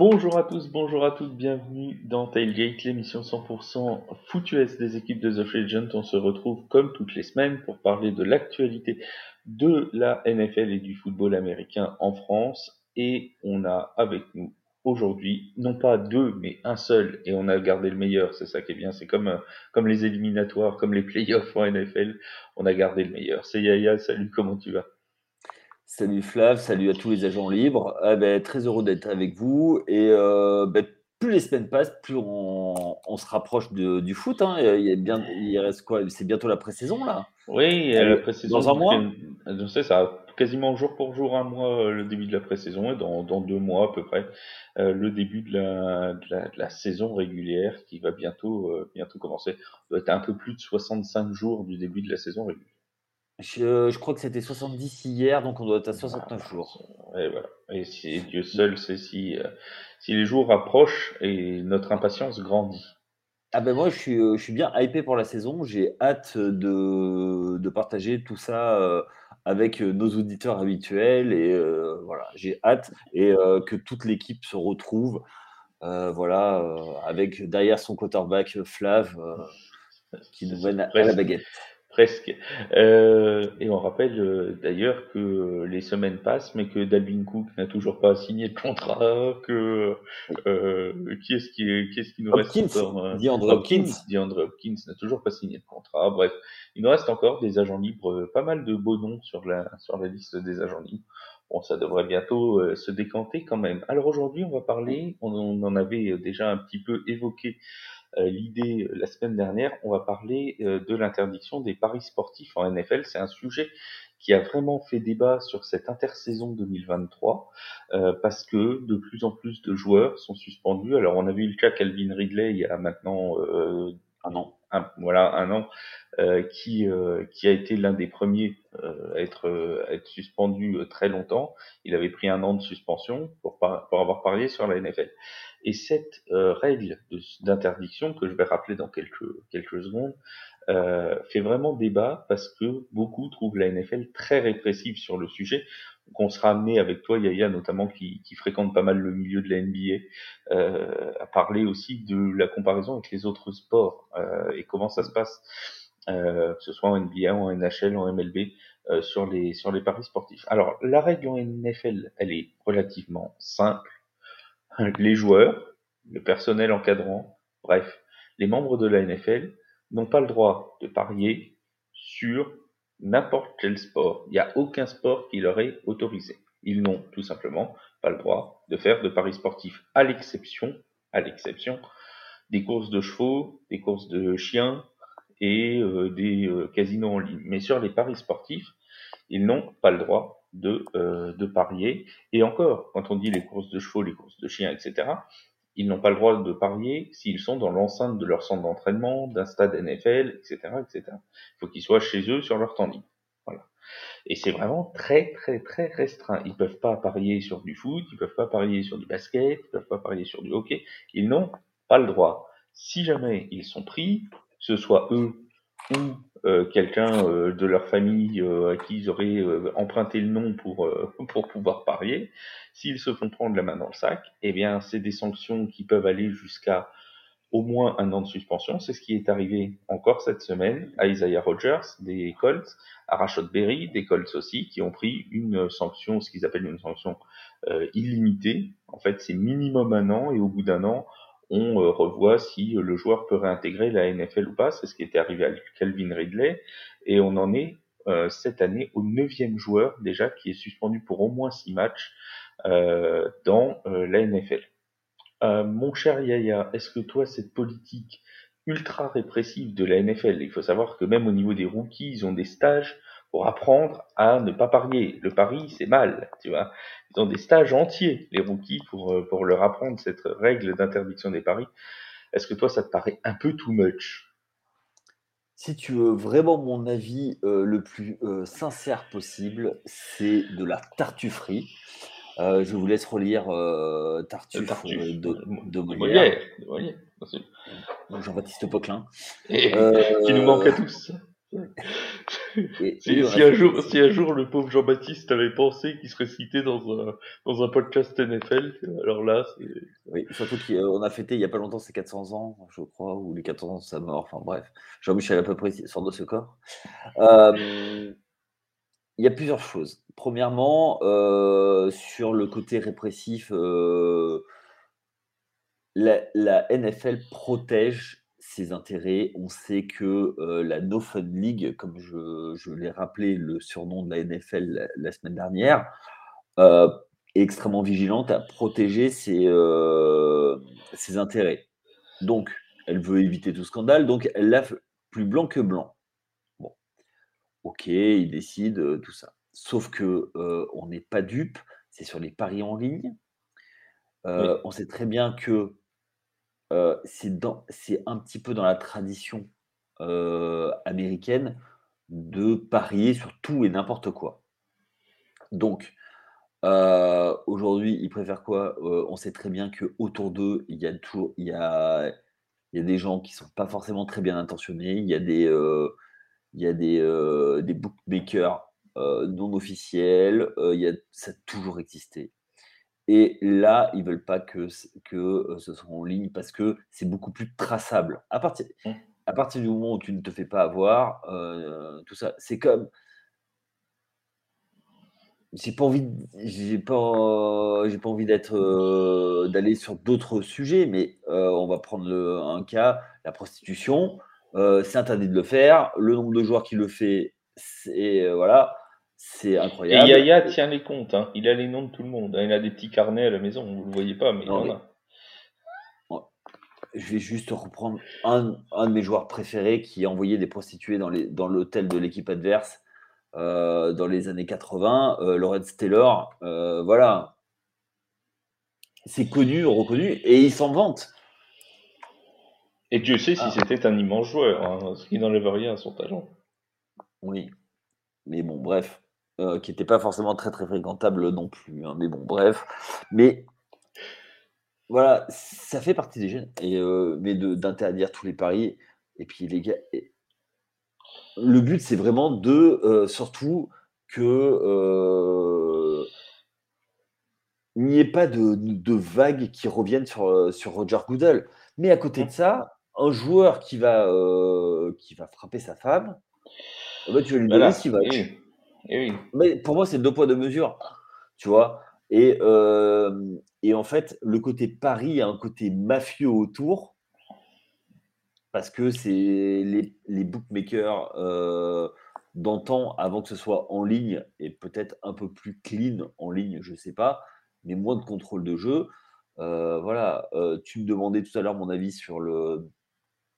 Bonjour à tous, bonjour à toutes, bienvenue dans Tailgate, l'émission 100% foot US des équipes de The Agent. On se retrouve comme toutes les semaines pour parler de l'actualité de la NFL et du football américain en France. Et on a avec nous aujourd'hui, non pas deux, mais un seul, et on a gardé le meilleur, c'est ça qui est bien, c'est comme, euh, comme les éliminatoires, comme les playoffs en NFL, on a gardé le meilleur. C'est Yaya, salut, comment tu vas? Salut Flav, salut à tous les agents libres. Ah ben, très heureux d'être avec vous. Et euh, ben, plus les semaines passent, plus on, se rapproche du foot. Hein. Il, y a bien, il reste quoi? C'est bientôt la pré-saison là Oui, la pré-saison. Dans un mois? Je sais, ça quasiment jour pour jour, un mois euh, le début de la pré-saison et dans, deux mois à peu près euh, le début de la, de, la, saison régulière qui va bientôt, bientôt commencer. Ça doit être un peu plus de 65 jours du début de la saison régulière. Je, crois que c'était 70 hier, donc on doit être à 69 jours. Et voilà. Et Dieu seul sait si, euh, si les jours approchent et notre impatience grandit. Ah ben moi, je suis, euh, je suis bien hypé pour la saison. J'ai hâte de, de, partager tout ça euh, avec nos auditeurs habituels. Et voilà, j'ai hâte et que toute l'équipe se retrouve. voilà, avec derrière son quarterback Flav qui nous mène à la baguette. Presque. Euh, et on rappelle euh, d'ailleurs que les semaines passent, mais que Dalvin Cook n'a toujours pas signé de contrat, que euh, qui est-ce qui, qui, est qui nous reste encore euh, DeAndre Hopkins. DeAndre Hopkins n'a toujours pas signé de contrat. Bref, il nous reste encore des agents libres, pas mal de beaux noms sur la sur la liste des agents libres. Bon, ça devrait bientôt euh, se décanter quand même. Alors aujourd'hui, on va parler, on, on en avait déjà un petit peu évoqué l'idée euh, la semaine dernière, on va parler euh, de l'interdiction des paris sportifs en NFL. C'est un sujet qui a vraiment fait débat sur cette intersaison 2023 parce que de plus en plus de joueurs sont suspendus. Alors on a vu le cas Calvin Ridley il y a maintenant un an, voilà un an, qui qui a été l'un des premiers à être à être suspendu très longtemps. Il avait pris un an de suspension pour pour avoir parié sur la NFL. Et cette euh, règle d'interdiction, que je vais rappeler dans quelques, quelques secondes, euh, fait vraiment débat parce que beaucoup trouvent la NFL très répressive sur le sujet. Donc on sera amené avec toi, Yaya, notamment qui, qui fréquente pas mal le milieu de la NBA, euh, à parler aussi de la comparaison avec les autres sports euh, et comment ça se passe, euh, que ce soit en NBA, en NHL, en MLB, euh, sur les sur les paris sportifs. Alors la règle en NFL, elle est relativement simple les joueurs, le personnel encadrant, bref, les membres de la NFL n'ont pas le droit de parier sur n'importe quel sport. Il n'y a aucun sport qui leur est autorisé. Ils n'ont tout simplement pas le droit de faire de paris sportifs, à l'exception, à l'exception des courses de chevaux, des courses de chiens et euh, des euh, casinos en ligne. Mais sur les paris sportifs, ils n'ont pas le droit de, euh, de parier. Et encore, quand on dit les courses de chevaux, les courses de chiens, etc., ils n'ont pas le droit de parier s'ils sont dans l'enceinte de leur centre d'entraînement, d'un stade NFL, etc., etc. Il faut qu'ils soient chez eux sur leur temps. Voilà. Et c'est vraiment très, très, très restreint. Ils peuvent pas parier sur du foot, ils peuvent pas parier sur du basket, ils peuvent pas parier sur du hockey. Ils n'ont pas le droit. Si jamais ils sont pris, ce soit eux ou quelqu'un euh, de leur famille euh, à qui ils auraient emprunté le nom pour, pour pouvoir parier, s'ils se font prendre la main dans le sac, eh bien, c'est des sanctions qui peuvent aller jusqu'à au moins un an de suspension. C'est ce qui est arrivé encore cette semaine à Isaiah Rogers des Colts, à Rashad Berry des Colts aussi, qui ont pris une sanction, ce qu'ils appellent une sanction illimitée. En fait, c'est minimum un an et au bout d'un an, on euh, revoit si euh, le joueur peut réintégrer la NFL ou pas. C'est ce qui était arrivé à Calvin Ridley. Et on en est euh, cette année au neuvième joueur déjà qui est suspendu pour au moins six matchs dans la NFL. mon cher Yaya, est-ce que toi, cette politique ultra répressive de la NFL, il faut savoir que même au niveau des rookies, ils ont des stages pour apprendre à ne pas parier. Le pari, c'est mal, tu vois. Ils ont des stages entiers, les rookies, pour, euh, pour leur apprendre cette règle d'interdiction des paris. Est-ce que toi, ça te paraît un peu too much? Si tu veux vraiment mon avis euh, le plus euh, sincère possible, c'est de la tartufferie. je vous laisse relire Tartuffe, de, de, Molière. Jean-Baptiste Poquelin. qui nous manque à tous. si, un jour, si un jour le pauvre Jean-Baptiste avait pensé qu'il serait cité dans un, dans un podcast NFL, alors là, c'est... Oui, surtout qu'on a fêté il n'y a pas longtemps ses 400 ans, je crois, ou les 400 ans de sa mort, enfin bref. Jean-Michel à peu près sort de ce corps. Euh, il y a plusieurs choses. Premièrement, euh, sur le côté répressif, euh, la, la, NFL protège ses intérêts. On sait que euh, la No Fun League, comme je, l'ai rappelé, le surnom de la NFL la, semaine dernière, est extrêmement vigilante à protéger ses, ses intérêts. Donc, elle veut éviter tout scandale, donc elle l'a plus blanc que blanc. Ok, il décide euh, tout ça. Sauf que euh, on n'est pas dupe, c'est sur les paris en ligne. Euh, on sait très bien que c'est un petit peu dans la tradition américaine de parier sur tout et n'importe quoi. Donc, aujourd'hui, ils préfèrent quoi? On sait très bien que autour d'eux, il y a des gens qui sont pas forcément très bien intentionnés. Il y a des, euh, bookmakers euh, non officiels, euh, ça a toujours existé. Et là, ils veulent pas que, que ce soit en ligne parce que c'est beaucoup plus traçable. À partir, mmh. à partir du moment où tu ne te fais pas avoir, tout ça, c'est comme. J'ai pas envie, j'ai pas, j'ai pas envie d'être, d'aller sur d'autres sujets, mais on va prendre le, un cas, la prostitution. Euh, c'est interdit de le faire. Le nombre de joueurs qui le fait, c'est euh, voilà, c'est incroyable. Et Yaya tient les comptes. Hein. Il a les noms de tout le monde. Hein. Il a des petits carnets à la maison. Vous le voyez pas, mais il en a. Je vais juste reprendre un, un, de mes joueurs préférés qui a envoyé des prostituées dans, les, dans l'hôtel de l'équipe adverse euh, dans les années 80, euh, Lawrence Taylor. voilà. C'est connu, reconnu, et il s'en vante. Et Dieu sait si ah. c'était un immense joueur, hein, ce qui n'enlève rien à son talent. Oui. Mais bon, bref. Euh, qui n'était pas forcément très très fréquentable non plus. Hein, mais bon, bref. Mais voilà, ça fait partie des jeunes. Et, euh, mais d'interdire tous les paris. Et puis les gars. Le but, c'est vraiment de euh, surtout que il n'y ait pas de, de, vagues qui reviennent sur, sur Roger Goodell. Mais à côté de ça, un joueur qui va, qui va frapper sa femme, eh ben, tu vas lui donner ce qu'il va. Eh Mais pour moi, c'est deux poids, deux mesures. Tu vois et, euh, et en fait, le côté Paris a un côté mafieux autour. Parce que c'est les, bookmakers euh, d'antan, avant que ce soit en ligne, et peut-être un peu plus clean en ligne, je ne sais pas, mais moins de contrôle de jeu. voilà, tu me demandais tout à l'heure mon avis sur le,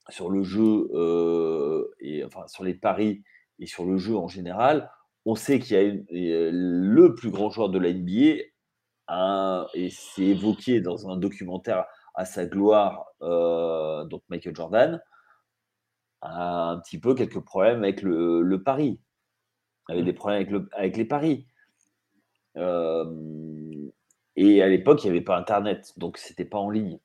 sur le jeu, euh, et, enfin sur les paris et sur le jeu en général, on sait qu'il y a euh, le plus grand joueur de la NBA, et c'est évoqué dans un documentaire à sa gloire, euh, donc Michael Jordan, a un petit peu quelques problèmes avec le, le pari, avait mmh. des problèmes avec, le, avec les paris. et à l'époque, il n'y avait pas Internet, donc c'était pas en ligne.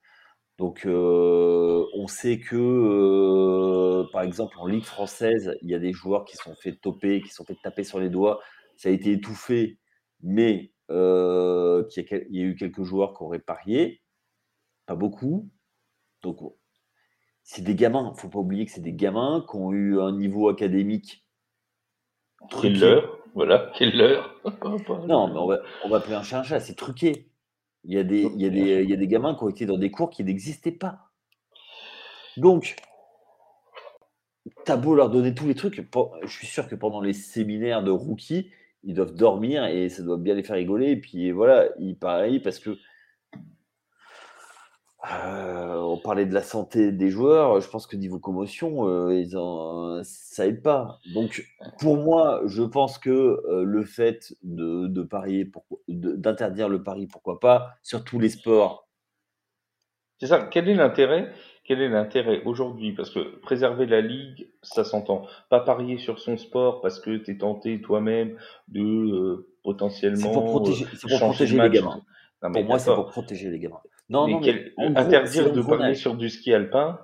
Donc, on sait que, par exemple, en Ligue française, il y a des joueurs qui sont fait toper, qui sont fait taper sur les doigts. Ça a été étouffé, mais euh, il, y a, eu quelques joueurs qui auraient parié, pas beaucoup. Donc, c'est des gamins. Il ne faut pas oublier que c'est des gamins qui ont eu un niveau académique. Quelle voilà, quelle heure Non, mais on va, on va appeler un chat c'est truqué. Il y, a des, gamins qui ont été dans des cours qui n'existaient pas. Donc, t'as beau leur donner tous les trucs, je suis sûr que pendant les séminaires de rookies, ils doivent dormir et ça doit bien les faire rigoler. Et puis voilà, ils parlent parce que euh, on parlait de la santé des joueurs. Je pense que niveau commotion, euh, ils en, ça aide pas. Donc, pour moi, je pense que euh, le fait de, parier, d'interdire le pari, pourquoi pas, sur tous les sports. C'est ça. Quel est l'intérêt Quel est l'intérêt aujourd'hui? Parce que préserver la ligue, ça s'entend. Pas parier sur son sport parce que tu es tenté toi-même de potentiellement. C'est pour protéger, pour protéger les gamins. pour moi, c'est pour protéger les gamins. Non, non, mais interdire de parler sur du ski alpin?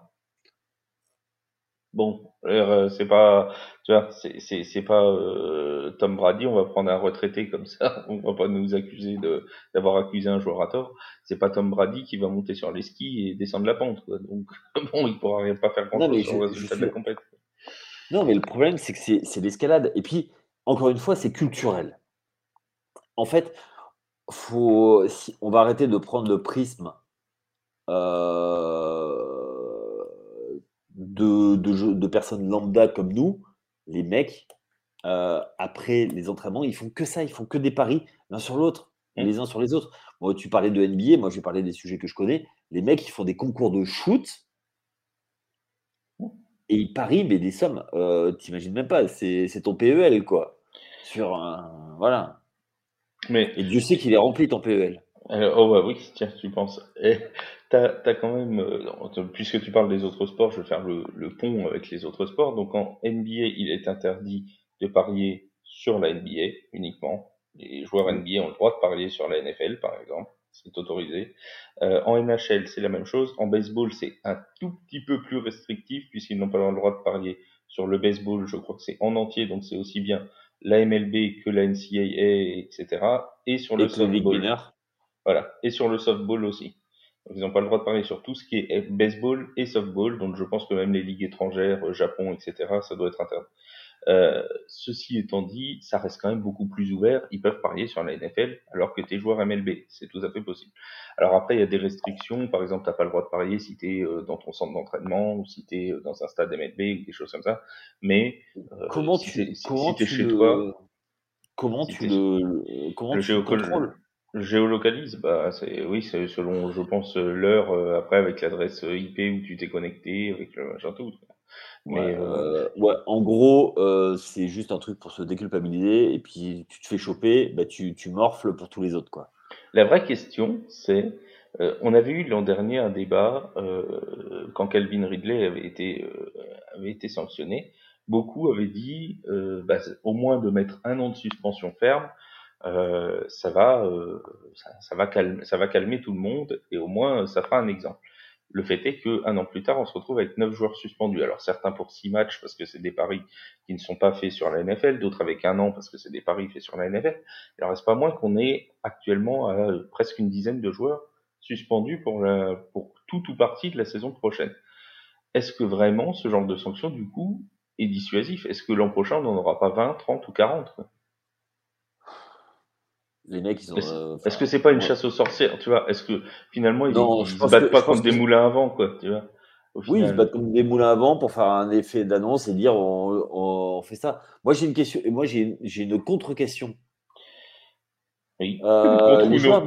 Bon, Euh, c'est pas, tu vois, c'est pas euh, Tom Brady. On va prendre un retraité comme ça. On va pas nous accuser de d'avoir accusé un joueur à tort. C'est pas Tom Brady qui va monter sur les skis et descendre la pente. Quoi. Donc bon, il pourra rien pas faire sur le résultat de la compétition. Non, mais le problème c'est que c'est l'escalade. Et puis encore une fois, c'est culturel. En fait, faut, si, on va arrêter de prendre le prisme euh, de, de, personnes lambda comme nous, les mecs, euh, après les entraînements, ils font que ça, ils font que des paris l'un sur l'autre, mmh. les uns sur les autres. Moi, tu parlais de NBA, moi je vais parler des sujets que je connais. Les mecs, ils font des concours de shoot et ils parient, mais des sommes, euh, t'imagines même pas, c'est ton PEL, quoi. Sur un. Voilà. Mais, et Dieu sait qu'il est rempli ton PEL. Euh, oh bah oui, tiens, tu penses. Et t'as as quand même, euh, puisque tu parles des autres sports, je vais faire le, le, pont avec les autres sports. Donc en NBA, il est interdit de parier sur la NBA uniquement. Les joueurs NBA ont le droit de parier sur la NFL, par exemple. C'est autorisé. Euh, en NHL, c'est la même chose. En baseball, c'est un tout petit peu plus restrictif puisqu'ils n'ont pas le droit de parier sur le baseball. Je crois que c'est en entier, donc c'est aussi bien la MLB que la NCAA, etc. Et sur le softball. Voilà. Et sur le softball aussi. ils n'ont pas le droit de parler sur tout ce qui est baseball et softball. Donc je pense que même les ligues étrangères, euh, Japon, etc., ça doit être interdit. Euh, ceci étant dit, ça reste quand même beaucoup plus ouvert. Ils peuvent parier sur la NFL alors que tu es joueur MLB. C'est tout à fait possible. Alors après, il y a des restrictions. Par exemple, tu pas le droit de parier si tu es euh, dans ton centre d'entraînement ou si tu es euh, dans un stade MLB ou des choses comme ça. Mais comment tu, comment tu chez toi, comment tu le, comment tu contrôles? le géolocalise, bah c'est oui, c'est selon je pense l'heure après avec l'adresse IP où tu t'es connecté avec le machin tout. Mais euh, ouais, en gros, euh, c'est juste un truc pour se déculpabiliser et puis tu te fais choper, bah, tu, tu morfles pour tous les autres, quoi. La vraie question, c'est, euh, on avait eu l'an dernier un débat quand Calvin Ridley avait été avait été sanctionné. Beaucoup avaient dit, bah, au moins de mettre un an de suspension ferme, ça va ça, ça, va calmer ça va calmer tout le monde et au moins ça fera un exemple. Le fait est qu'un an plus tard, on se retrouve avec neuf joueurs suspendus. Alors certains pour six matchs parce que c'est des paris qui ne sont pas faits sur la NFL, d'autres avec un an parce que c'est des paris faits sur la NFL. Il en reste pas moins qu'on est actuellement à presque une dizaine de joueurs suspendus pour, la, pour tout ou partie de la saison prochaine. Est-ce que vraiment ce genre de sanction, du coup, est dissuasif? Est-ce que l'an prochain, on n'en aura pas 20, 30 ou 40 les mecs, ils ont. Est-ce, que c'est pas une chasse aux sorcières, tu vois? Est-ce que finalement ils, ne se battent pas contre des moulins à vent, quoi, tu vois Oui, ils se battent contre des moulins à vent pour faire un effet d'annonce et dire on, on fait ça. Moi j'ai une question, et moi j'ai, une contre-question. Oui. Euh, les joueurs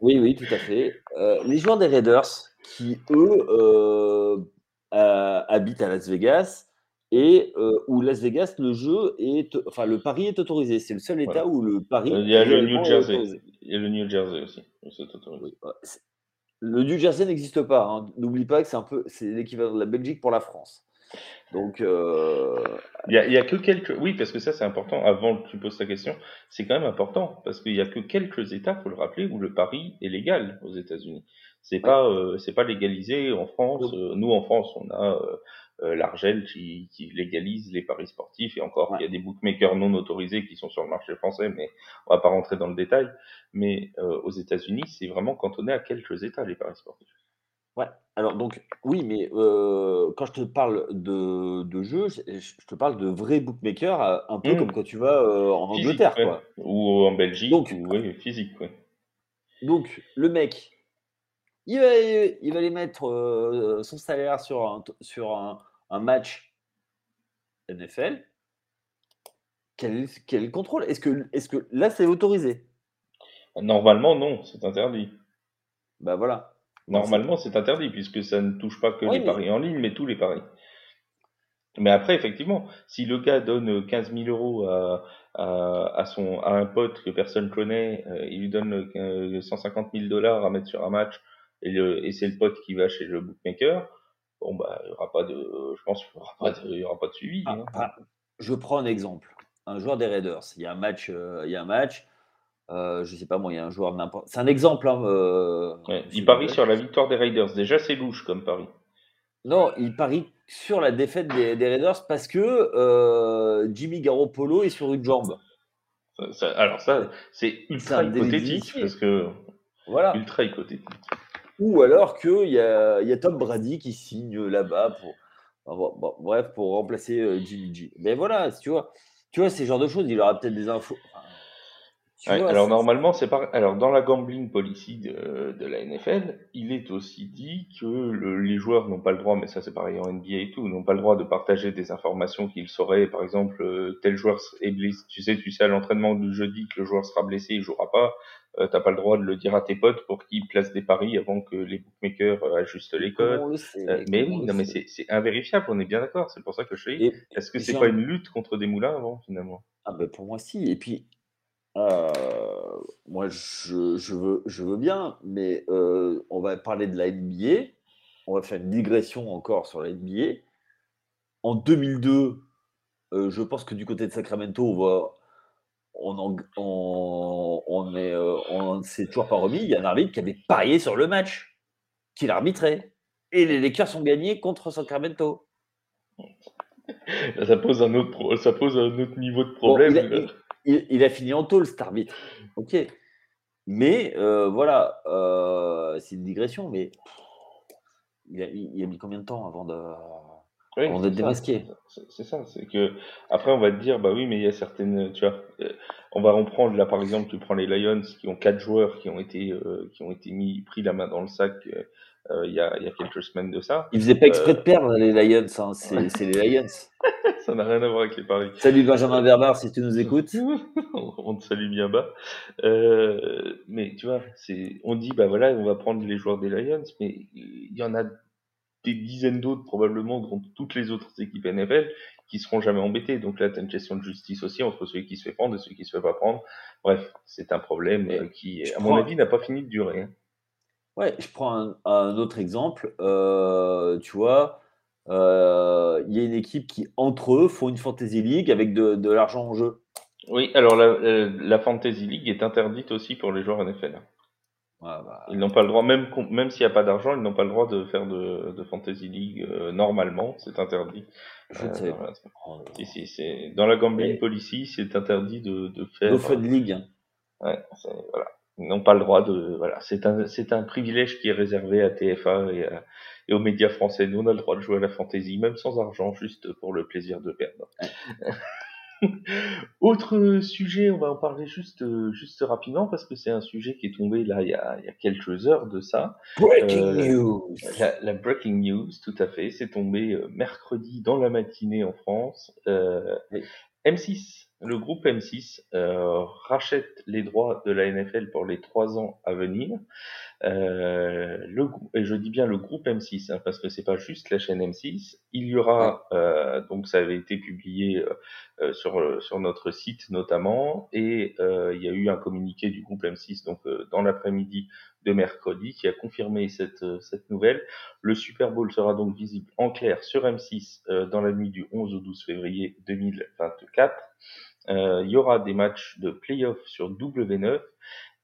oui, oui, tout à fait. Euh, les joueurs des Raiders qui eux euh, habitent à Las Vegas et euh, où Las Vegas, le jeu est, enfin le pari est autorisé. C'est le seul État où le pari. Il y a le New Jersey. Il y a le New Jersey aussi. le New Jersey n'existe pas. Hein. N'oublie pas que c'est un peu, c'est l'équivalent de la Belgique pour la France. Donc. Euh, il, y a, il y a que quelques. Oui, parce que ça c'est important. Avant que tu poses ta question, c'est quand même important parce qu'il y a que quelques États, faut le rappeler, où le pari est légal aux États-Unis. C'est pas, euh, c'est pas légalisé en France. nous en France, on a euh, l'Argel qui, qui, légalise les paris sportifs. Et encore il y a des bookmakers non autorisés qui sont sur le marché français mais on va pas rentrer dans le détail. Mais euh, aux États-Unis c'est vraiment cantonné à quelques États les paris sportifs. Ouais. Alors donc oui mais euh, quand je te parle de, de jeux je te parle de vrais bookmakers un peu mmh. comme quand tu vas en Angleterre quoi. ou en Belgique donc, ou physique donc le mec il va, il va aller mettre son salaire sur un, sur un, un match NFL, quel, quel contrôle? Est-ce que, est que là, c'est autorisé? Normalement, non, c'est interdit. Bah voilà. Normalement, c'est interdit, puisque ça ne touche pas que les paris en ligne, mais tous les paris. Mais après, effectivement, si le gars donne 15 000 euros à, à, son, à un pote que personne connaît, euh, il lui donne 150 000 dollars à mettre sur un match, et, et c'est le pote qui va chez le bookmaker, bon bah il y aura pas de, je pense qu'il y aura pas de, suivi. Ah, hein. ah, je prends un exemple. Un joueur des Raiders, il y a un match, euh, il y a un match. Euh, je sais pas moi, il y a un joueur n'importe. C'est un exemple. Hein, euh, il parie sur la victoire des Raiders. Déjà, c'est louche comme pari. Non, il parie sur la défaite des, Raiders parce que euh, Jimmy Garoppolo est sur une jambe. alors ça, c'est ultra hypothétique parce que voilà. ultra hypothétique. Ou alors qu'il y a, y a Tom Brady qui signe là-bas pour, bref, pour remplacer euh, Jimmy G. Mais voilà, tu vois, tu vois ces genres de choses, il aura peut-être des infos alors normalement, c'est pas. Alors dans la gambling policy de, de, la NFL, il est aussi dit que les joueurs n'ont pas le droit, mais ça c'est pareil en NBA et tout, n'ont pas le droit de partager des informations qu'ils sauraient. Par exemple, euh, tel joueur est blessé. Tu sais, tu sais à l'entraînement du jeudi que le joueur sera blessé, il jouera pas. Euh, T'as pas le droit de le dire à tes potes pour qu'ils placent des paris avant que les bookmakers euh, ajustent les codes. Euh, mais oui, non mais c'est? invérifiable. On est bien d'accord. C'est pour ça que je dis. Est-ce que c'est pas une lutte contre des moulins avant finalement? Ah ben pour moi si. Et puis euh, moi, je, je, veux, je veux bien, mais euh, on va parler de la NBA. On va faire une digression encore sur la NBA. En 2002, euh, je pense que du côté de Sacramento, on va, on, on, on est, on s'est toujours pas remis. Il y a un arbitre qui avait parié sur le match, qu'il arbitrait. Et les Lakers ont gagné contre Sacramento. Ça pose un autre, ça pose un autre niveau de problème il, a fini en tôle, cet arbitre. Ok. Mais euh, voilà, euh, c'est une digression, mais il a, mis combien de temps avant de. d'être démasqué? C'est ça, c'est que après on va te dire bah oui mais il y a certaines tu vois euh, on va reprendre là par exemple tu prends les Lions qui ont quatre joueurs qui ont été qui ont été mis pris la main dans le sac il y, a, y, a, quelques semaines de ça. Ils faisaient pas exprès de perdre les Lions, hein. c'est les Lions. ça n'a rien à voir avec les paris. Salut Benjamin Bernard, si tu nous écoutes. on te salue bien bas. Euh, mais tu vois, c'est, on dit bah voilà, on va prendre les joueurs des Lions, mais il y en a des dizaines d'autres probablement dans toutes les autres équipes NFL qui seront jamais embêtés. Donc là, tu as une question de justice aussi entre celui qui se fait prendre et celui qui se fait pas prendre. Bref, c'est un problème qui, à mon avis, n'a pas fini de durer. Hein. Ouais, je prends un, autre exemple. Euh, tu vois, euh, il y a une équipe qui, entre eux, font une Fantasy League avec de, l'argent en jeu. Oui, alors la, euh, la, Fantasy League est interdite aussi pour les joueurs NFL. Bah, ils n'ont pas le droit, même, même s'il n'y a pas d'argent, ils n'ont pas le droit de faire de, de Fantasy League normalement, c'est interdit. Je ne sais dans la gambling policy, c'est interdit de, de faire. No Fun League. Ouais, voilà n'ont pas le droit de voilà c'est un un privilège qui est réservé à TF1 et, et aux médias français nous on a le droit de jouer à la fantaisie même sans argent juste pour le plaisir de perdre. Autre sujet on va en parler juste juste rapidement parce que c'est un sujet qui est tombé là il y a, il y a quelques heures de ça. Breaking euh, news. la, breaking news tout à fait. C'est tombé euh, mercredi dans la matinée en France. Euh, M6 le groupe M6 euh, rachète les droits de la NFL pour les trois ans à venir. Euh, le, et je dis bien le groupe M6 hein, parce que c'est pas juste la chaîne M6. Il y aura euh, donc ça avait été publié euh, sur sur notre site notamment et il y a eu un communiqué du groupe M6 donc dans l'après-midi de mercredi qui a confirmé cette cette nouvelle. Le Super Bowl sera donc visible en clair sur M6 dans la nuit du 11 au 12 février 2024. Il y aura des matchs de playoff sur W9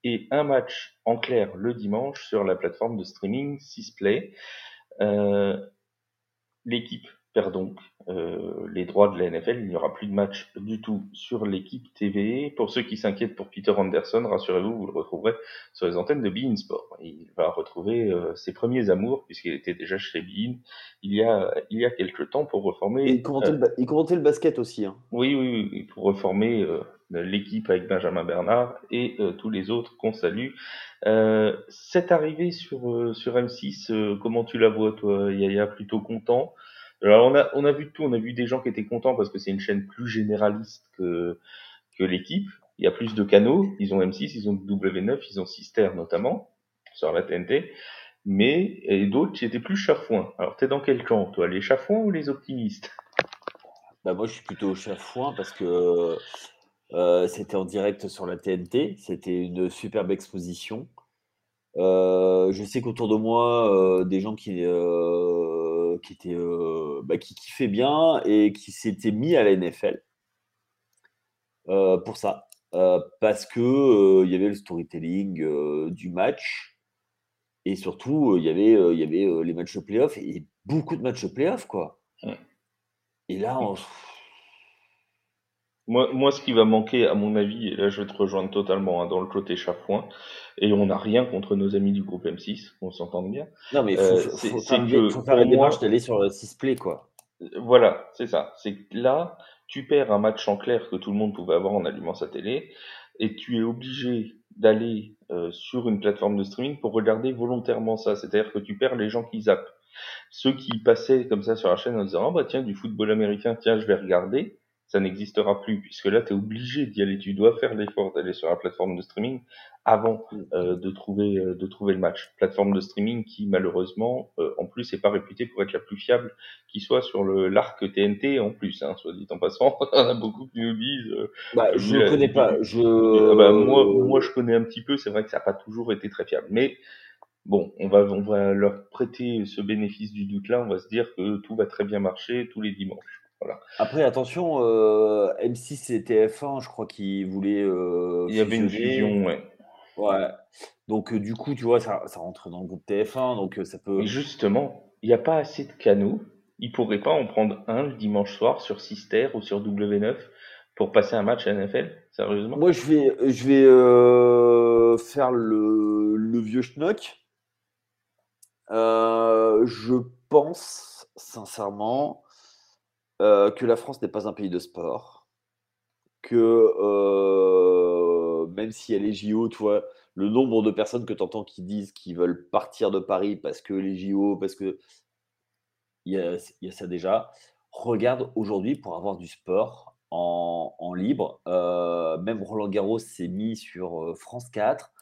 et un match en clair le dimanche sur la plateforme de streaming 6play. Euh, l'équipe perd donc euh, les droits de la NFL. Il n'y aura plus de match du tout sur l'équipe TV. Pour ceux qui s'inquiètent pour Peter Anderson, rassurez-vous, vous le retrouverez sur les antennes de Bein Sport. Il va retrouver euh, ses premiers amours puisqu'il était déjà chez Bein il y a il y a quelques temps pour reformer. il commentait, le, le, basket aussi. Hein. Oui, oui, oui, pour reformer l'équipe avec Benjamin Bernard et euh, tous les autres qu'on salue. Euh, cette arrivée sur, euh, sur M6, euh, comment tu la vois toi, Yaya? Plutôt content? Alors on a, on a vu tout, on a vu des gens qui étaient contents parce que c'est une chaîne plus généraliste que, que l'équipe. Il y a plus de canaux, ils ont M6, ils ont W9, ils ont Sister notamment, sur la TNT. Mais d'autres qui étaient plus chafouins. Alors t'es dans quel camp toi, les chafouins ou les optimistes? Bah moi je suis plutôt chafouin parce que euh, c'était en direct sur la TNT. C'était une superbe exposition. Euh, je sais qu'autour de moi, euh, des gens qui, qui étaient bah, qui kiffaient bien et qui s'étaient mis à la NFL pour ça. parce que il y avait le storytelling du match Et surtout, il y avait, il y avait les matchs de playoff et beaucoup de matchs de playoff, quoi. Et là, on... Moi, moi, ce qui va manquer, à mon avis, et là je vais te rejoindre totalement hein, dans le côté chafouin, et on n'a rien contre nos amis du groupe M6, on s'entend bien. Non, mais il faut, faire la démarche d'aller sur le 6 play, quoi. Voilà, c'est ça. C'est que là, tu perds un match en clair que tout le monde pouvait avoir en allumant sa télé, et tu es obligé d'aller euh, sur une plateforme de streaming pour regarder volontairement ça. C'est-à-dire que tu perds les gens qui zappent. Ceux qui passaient comme ça sur la chaîne en disant, oh bah tiens, du football américain, tiens, je vais regarder ça n'existera plus, puisque là, tu es obligé d'y aller. Tu dois faire l'effort d'aller sur la plateforme de streaming avant mm. euh, de, trouver, euh, de trouver le match. Plateforme de streaming qui, malheureusement, euh, en plus, n'est pas réputée pour être la plus fiable qui soit sur le l'arc TNT, en plus, hein, soit dit en passant. On a beaucoup qui nous disent... bah, je ne connais pas. Je... Ah bah, moi, moi, je connais un petit peu. C'est vrai que ça n'a pas toujours été très fiable. Mais bon, on va, on va leur prêter ce bénéfice du doute-là. On va se dire que tout va très bien marcher tous les dimanches. Après, attention, euh, M6 et TF1, je crois qu'ils voulaient. Euh, Il y avait une fusion, ouais. Ouais. Donc, euh, du coup, tu vois, ça, ça rentre dans le groupe TF1, donc ça peut. Justement, il n'y a pas assez de canaux. Ils pourraient pas en prendre un le dimanche soir sur Sister ou sur W9 pour passer un match à NFL Sérieusement? Moi, je vais, je vais faire le, le vieux schnock. je pense, sincèrement, euh, que la France n'est pas un pays de sport, que euh, même si elle est JO, tu vois, le nombre de personnes que tu entends qui disent qu'ils veulent partir de Paris parce que les JO, parce que il y a, ça déjà. Regarde aujourd'hui pour avoir du sport en, libre. Euh, même Roland Garros s'est mis sur France 4.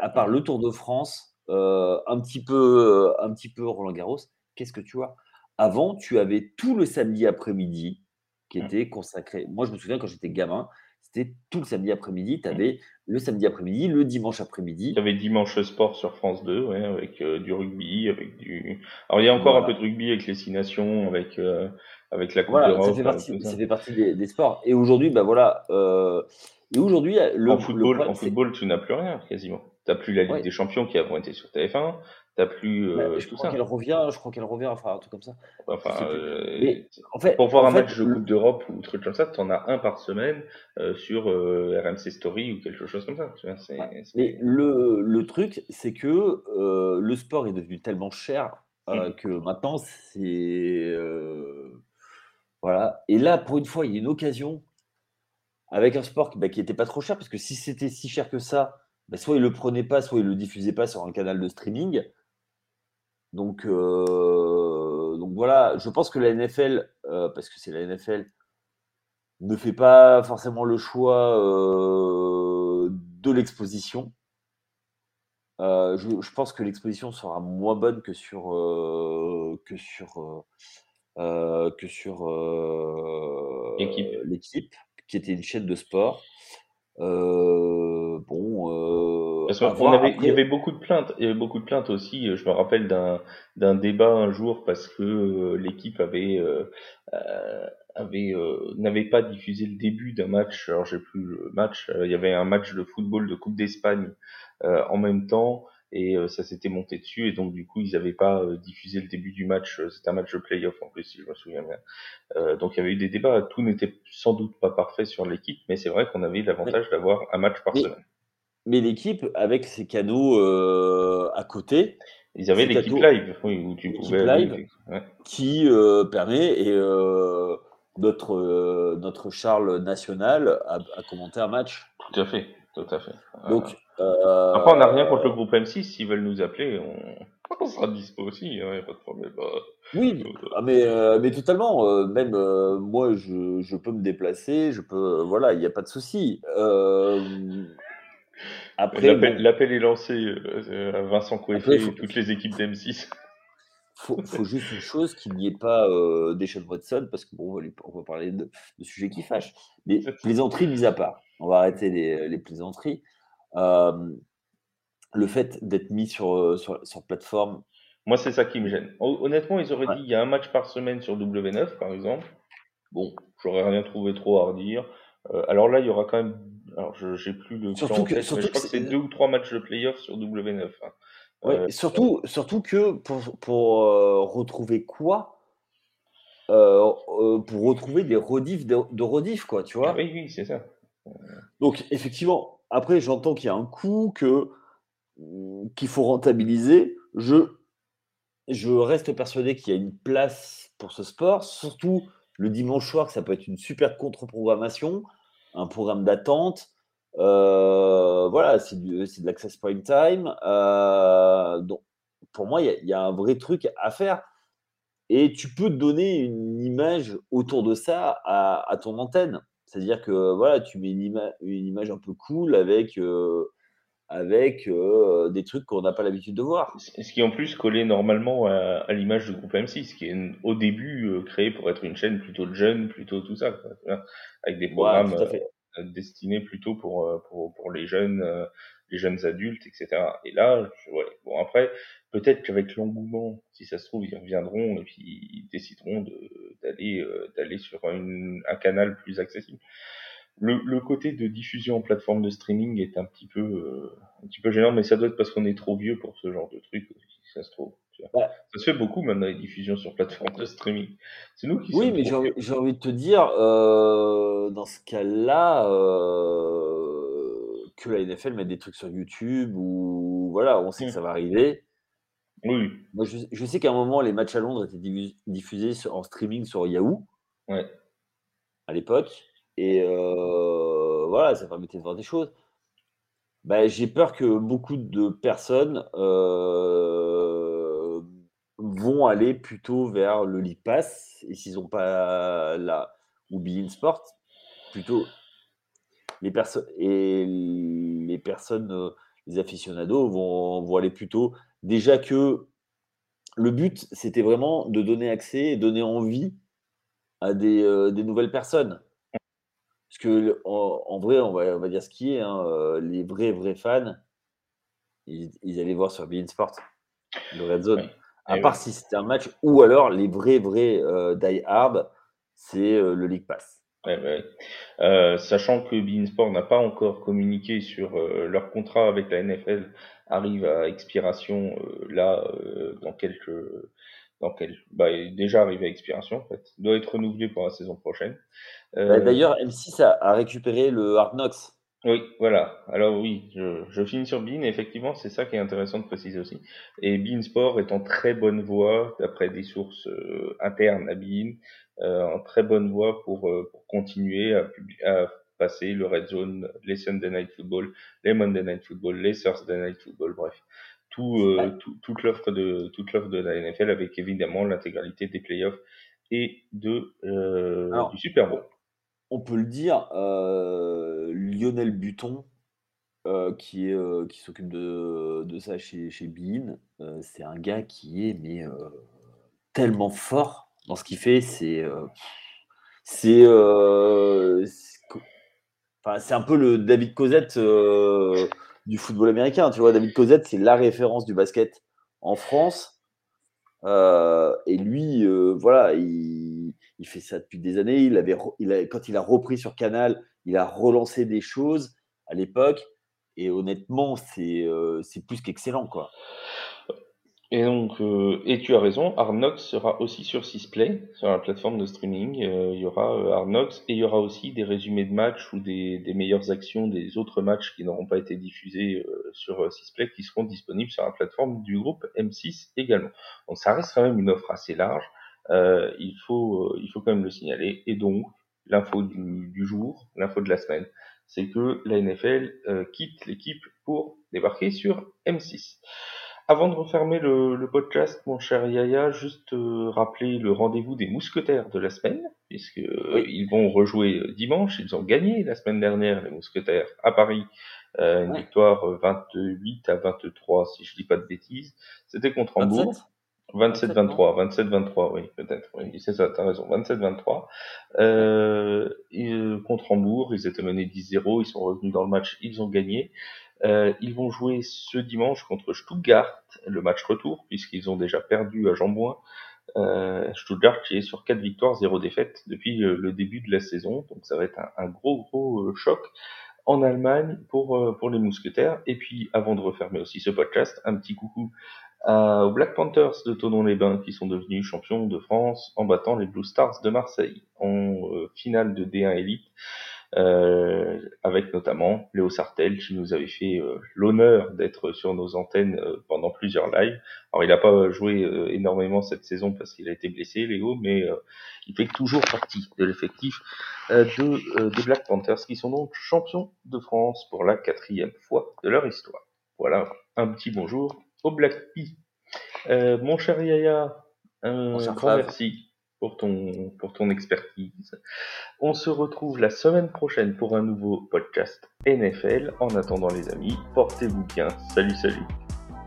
À part le Tour de France, un petit peu, un petit peu Roland Garros. Qu'est-ce que tu vois? Avant, tu avais tout le samedi après-midi qui mmh. était consacré. Moi, je me souviens quand j'étais gamin, c'était tout le samedi après-midi. Tu mmh. avais le samedi après-midi, le dimanche après-midi. Tu avais dimanche sport sur France 2, ouais, avec euh, du rugby, avec du. Alors, il y a encore un peu de rugby avec les six nations, avec, euh, avec la Coupe voilà, Ça fait partie, ça. fait partie des, sports. Et aujourd'hui, bah voilà. Euh, et aujourd'hui, le. En football, en football tu n'as plus rien, quasiment. Tu n'as plus la Ligue des Champions qui a été sur TF1 plus euh, je crois qu'elle revient, je crois qu'elle revient, enfin un truc comme ça. Enfin, euh, en fait, pour voir un match de Coupe d'Europe ou truc comme ça, tu en as un par semaine euh, sur RMC Story ou quelque chose comme ça. Mais le, le truc, c'est que le sport est devenu tellement cher mmh. que maintenant c'est voilà. Et là, pour une fois, il y a une occasion avec un sport qui n'était bah, pas trop cher, parce que si c'était si cher que ça, bah, soit il le prenait pas, soit il le diffusait pas sur un canal de streaming. Donc, euh, donc voilà, je pense que la NFL, euh, parce que c'est la NFL, ne fait pas forcément le choix euh, de l'exposition. Je, pense que l'exposition sera moins bonne que sur que sur que sur l'équipe, qui était une chaîne de sport. bon, il y avait beaucoup de plaintes, il y avait beaucoup de plaintes aussi. Je me rappelle d'un d'un débat un jour parce que euh, l'équipe avait euh, euh, avait n'avait pas diffusé le début d'un match. Alors j'ai plus le match. il y avait un match de football de Coupe d'Espagne en même temps et ça s'était monté dessus et donc du coup ils n'avaient pas diffusé le début du match. C'était un match de playoff en plus si je me souviens bien. donc il y avait eu des débats. Tout n'était sans doute pas parfait sur l'équipe, mais c'est vrai qu'on avait l'avantage d'avoir un match par semaine. Mais l'équipe, avec ses canaux euh, à côté, ils avaient l'équipe live, oui, où tu pouvais live, qui euh, permet et euh, notre notre Charles national a, commenté un match. Tout à fait, tout à fait. Donc après, on n'a rien contre le groupe M6. S'ils veulent nous appeler, on, sera dispo aussi, il hein, n'y a pas de problème. Oui, ah, mais, mais totalement. même moi, je, je, peux me déplacer, je peux. Voilà, il n'y a pas de souci. L'appel est lancé euh, à Vincent Coeffet et toutes les équipes d'M6. Faut, faut juste une chose, qu'il n'y ait pas euh, des de Watson, parce qu'on va, on va parler de, sujets qui fâchent. Mais plaisanteries mises à part, on va arrêter les, les plaisanteries. Euh, le fait d'être mis sur, euh, sur, sur, plateforme. Moi, c'est ça qui me gêne. Honnêtement, ils auraient dit il y a un match par semaine sur W9, par exemple. Bon, j'aurais rien trouvé trop à redire. Euh, alors là, il y aura quand même alors, je j'ai plus le surtout que, je crois que c'est deux ou trois matchs de playoff sur W9. Hein. Ouais, surtout, surtout que pour, pour euh, retrouver quoi euh, euh, Pour retrouver des rediffs de, de rediffs, quoi, tu vois Oui, oui, c'est ça. Donc, effectivement, après, j'entends qu'il y a un coût que qu'il faut rentabiliser. Je, je reste persuadé qu'il y a une place pour ce sport, surtout le dimanche soir, que ça peut être une super contre-programmation, un programme d'attente. Euh, voilà, c'est de l'access point time. Euh, donc, pour moi, il y, a un vrai truc à faire. Et tu peux donner une image autour de ça à, ton antenne. C'est-à-dire que voilà, tu mets une, image un peu cool avec, euh, avec euh, des trucs qu'on n'a pas l'habitude de voir. Ce qui en plus collé normalement à, à l'image du groupe M6, qui est au début euh, créé pour être une chaîne plutôt de jeunes, plutôt tout ça, quoi, avec des programmes ouais, euh, destinés plutôt pour, euh, pour, pour les jeunes, euh, les jeunes adultes, etc. Et là, ouais, bon après, peut-être qu'avec l'engouement, si ça se trouve, ils reviendront et puis ils décideront d'aller d'aller sur une, un canal plus accessible. Le, le, côté de diffusion en plateforme de streaming est un petit peu euh, un petit peu gênant, mais ça doit être parce qu'on est trop vieux pour ce genre de truc, si ça se trouve. Ouais. Ça se fait beaucoup maintenant les diffusions sur plateforme de streaming. C'est nous qui. Oui, mais j'ai envie, envie, de te dire, euh, dans ce cas-là, euh, que la NFL mette des trucs sur YouTube ou voilà, on sait mmh. que ça va arriver. Oui. Moi, je, je sais qu'à un moment, les matchs à Londres étaient diffusés en streaming sur Yahoo. Ouais. À l'époque. Et euh, voilà, ça permettait de voir des choses. Ben, j'ai peur que beaucoup de personnes euh, vont aller plutôt vers le League. Et s'ils n'ont pas la ou Bein Sport, plutôt les personnes et les personnes, euh, les aficionados vont, vont aller plutôt déjà que le but c'était vraiment de donner accès et donner envie à des, des nouvelles personnes. Parce que en, en, vrai, on va, on va dire ce qui est, hein, euh, les vrais, vrais fans, ils, ils allaient voir sur Bein Sport, le Red Zone. Oui. À Et part oui. si c'était un match, ou alors les vrais, vrais euh, die hard, c'est euh, le League Pass. Ouais, ouais. Euh, sachant que Beansport n'a pas encore communiqué sur euh, leur contrat avec la NFL arrive à expiration euh, là dans quelques quelques bah il est déjà arrivé à expiration en fait. Doit être renouvelé pour la saison prochaine. Bah, Euh, D'ailleurs, M6 a, a récupéré le Hard Knocks. Oui, voilà. Alors oui, je, je finis sur Bean. Effectivement, c'est ça qui est intéressant de préciser aussi. Et Bean Sport est en très bonne voie, d'après des sources euh, internes à Bean, euh, en très bonne voie pour, euh, pour continuer à, à passer le Red Zone, les Sunday Night Football, les Monday Night Football, les Thursday Night Football, bref. Tout, euh, Ouais. tout- toute l'offre de toute l'offre de la NFL avec évidemment l'intégralité des playoffs et de euh, Alors, du Super Bowl. on peut le dire, euh, Lionel Buton, qui est, qui s'occupe de, de ça chez, chez euh, c'est un gars qui est mais, tellement fort dans ce qu'il fait. C'est c'est c'est co- enfin, c'est un peu le David Cosette du football américain. Tu vois, David Cosette, c'est la référence du basket en France. Euh, et lui, euh, voilà, il, fait ça depuis des années. Il avait, quand il a repris sur Canal, il a relancé des choses à l'époque. Et honnêtement, c'est euh, plus qu'excellent, quoi. Et donc, euh, et tu as raison, Knocks sera aussi sur Sisplay, sur la plateforme de streaming. Euh, il y aura euh, Knocks et il y aura aussi des résumés de matchs ou des, meilleures actions des autres matchs qui n'auront pas été diffusés sur Sisplay qui seront disponibles sur la plateforme du groupe M6 également. Donc ça reste quand même une offre assez large. Il faut, il faut quand même le signaler. Et donc, l'info du, du jour, l'info de la semaine, c'est que la NFL quitte l'équipe pour débarquer sur M6. Avant de refermer le, le podcast, mon cher Yaya, juste euh, rappeler le rendez-vous des mousquetaires de la semaine, puisque euh, Oui, ils vont rejouer euh, dimanche. Ils ont gagné la semaine dernière, les mousquetaires, à Paris. Euh, une victoire euh, 28 à 23, si je dis pas de bêtises. C'était contre 27? Hambourg. 27-23, 27, non? 27-23, oui, peut-être, oui, c'est ça, t'as raison, 27-23. Euh, et, euh, contre Hambourg, ils étaient menés 10-0, ils sont revenus dans le match, ils ont gagné. Euh, ils vont jouer ce dimanche contre Stuttgart, le match retour, puisqu'ils ont déjà perdu à Jambouin. Euh, Stuttgart qui est sur 4 victoires, 0 défaites depuis euh, le début de la saison, donc ça va être un, gros gros euh, choc en Allemagne pour, pour les Mousquetaires. Et puis, avant de refermer aussi ce podcast, un petit coucou aux Black Panthers de Tonon-les-Bains qui sont devenus champions de France en battant les Blue Stars de Marseille en finale de D1 Elite. Euh, avec notamment Léo Sartel qui nous avait fait euh, l'honneur d'être sur nos antennes euh, pendant plusieurs lives. Alors il n'a pas joué énormément cette saison parce qu'il a été blessé, Léo, mais il fait toujours partie de l'effectif de, des Black Panthers qui sont donc champions de France pour la quatrième fois de leur histoire. Voilà, un petit bonjour au Black Pea. mon cher Yaya, un grand merci pour ton, expertise. On se retrouve la semaine prochaine pour un nouveau podcast NFL. En attendant les amis, portez-vous bien. Salut, salut.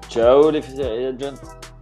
Ciao les filles et